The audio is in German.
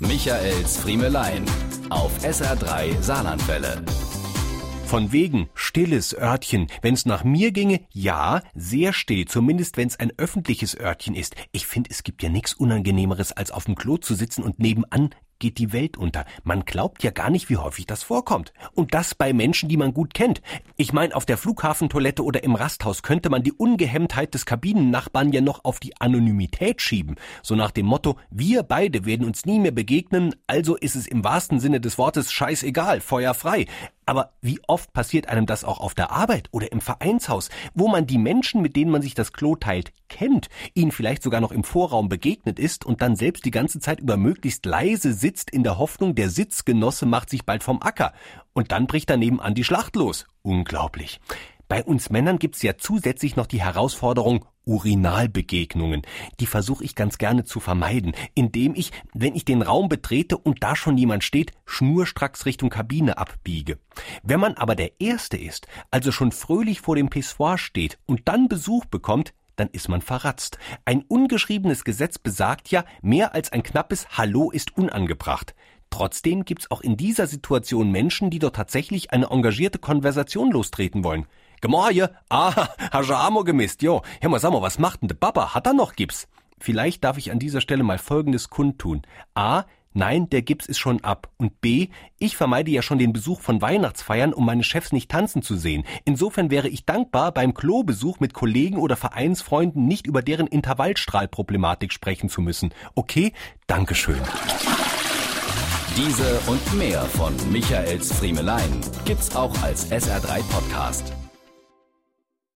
Michaels Friemelein auf SR3 Saarlandwelle. Von wegen stilles Örtchen. Wenn's nach mir ginge, ja, sehr still, zumindest wenn's ein öffentliches Örtchen ist. Ich finde, es gibt ja nichts Unangenehmeres, als auf dem Klo zu sitzen und nebenan geht die Welt unter. Man glaubt ja gar nicht, wie häufig das vorkommt. Und das bei Menschen, die man gut kennt. Ich meine, auf der Flughafentoilette oder im Rasthaus könnte man die Ungehemmtheit des Kabinennachbarn ja noch auf die Anonymität schieben. So nach dem Motto, wir beide werden uns nie mehr begegnen, also ist es im wahrsten Sinne des Wortes scheißegal, feuerfrei. Aber wie oft passiert einem das auch auf der Arbeit oder im Vereinshaus, wo man die Menschen, mit denen man sich das Klo teilt, kennt, ihnen vielleicht sogar noch im Vorraum begegnet ist und dann selbst die ganze Zeit über möglichst leise sitzt in der Hoffnung, der Sitzgenosse macht sich bald vom Acker. Und dann bricht daneben an die Schlacht los. Unglaublich. Bei uns Männern gibt's ja zusätzlich noch die Herausforderung Urinalbegegnungen. Die versuche ich ganz gerne zu vermeiden, indem ich, wenn ich den Raum betrete und da schon jemand steht, schnurstracks Richtung Kabine abbiege. Wenn man aber der Erste ist, also schon fröhlich vor dem Pissoir steht und dann Besuch bekommt, dann ist man verratzt. Ein ungeschriebenes Gesetz besagt ja, mehr als ein knappes Hallo ist unangebracht. Trotzdem gibt's auch in dieser Situation Menschen, die dort tatsächlich eine engagierte Konversation lostreten wollen. Gemorje, ah, hast du Amo gemisst, jo. Hör mal, sag mal, was macht denn der Papa? Hat er noch Gips? Vielleicht darf ich an dieser Stelle mal Folgendes kundtun. A, Nein, der Gips ist schon ab. Und B, ich vermeide ja schon den Besuch von Weihnachtsfeiern, um meine Chefs nicht tanzen zu sehen. Insofern wäre ich dankbar, beim Klobesuch mit Kollegen oder Vereinsfreunden nicht über deren Intervallstrahlproblematik sprechen zu müssen. Okay? Dankeschön. Diese und mehr von Michaels Friemelein gibt's auch als SR3 Podcast.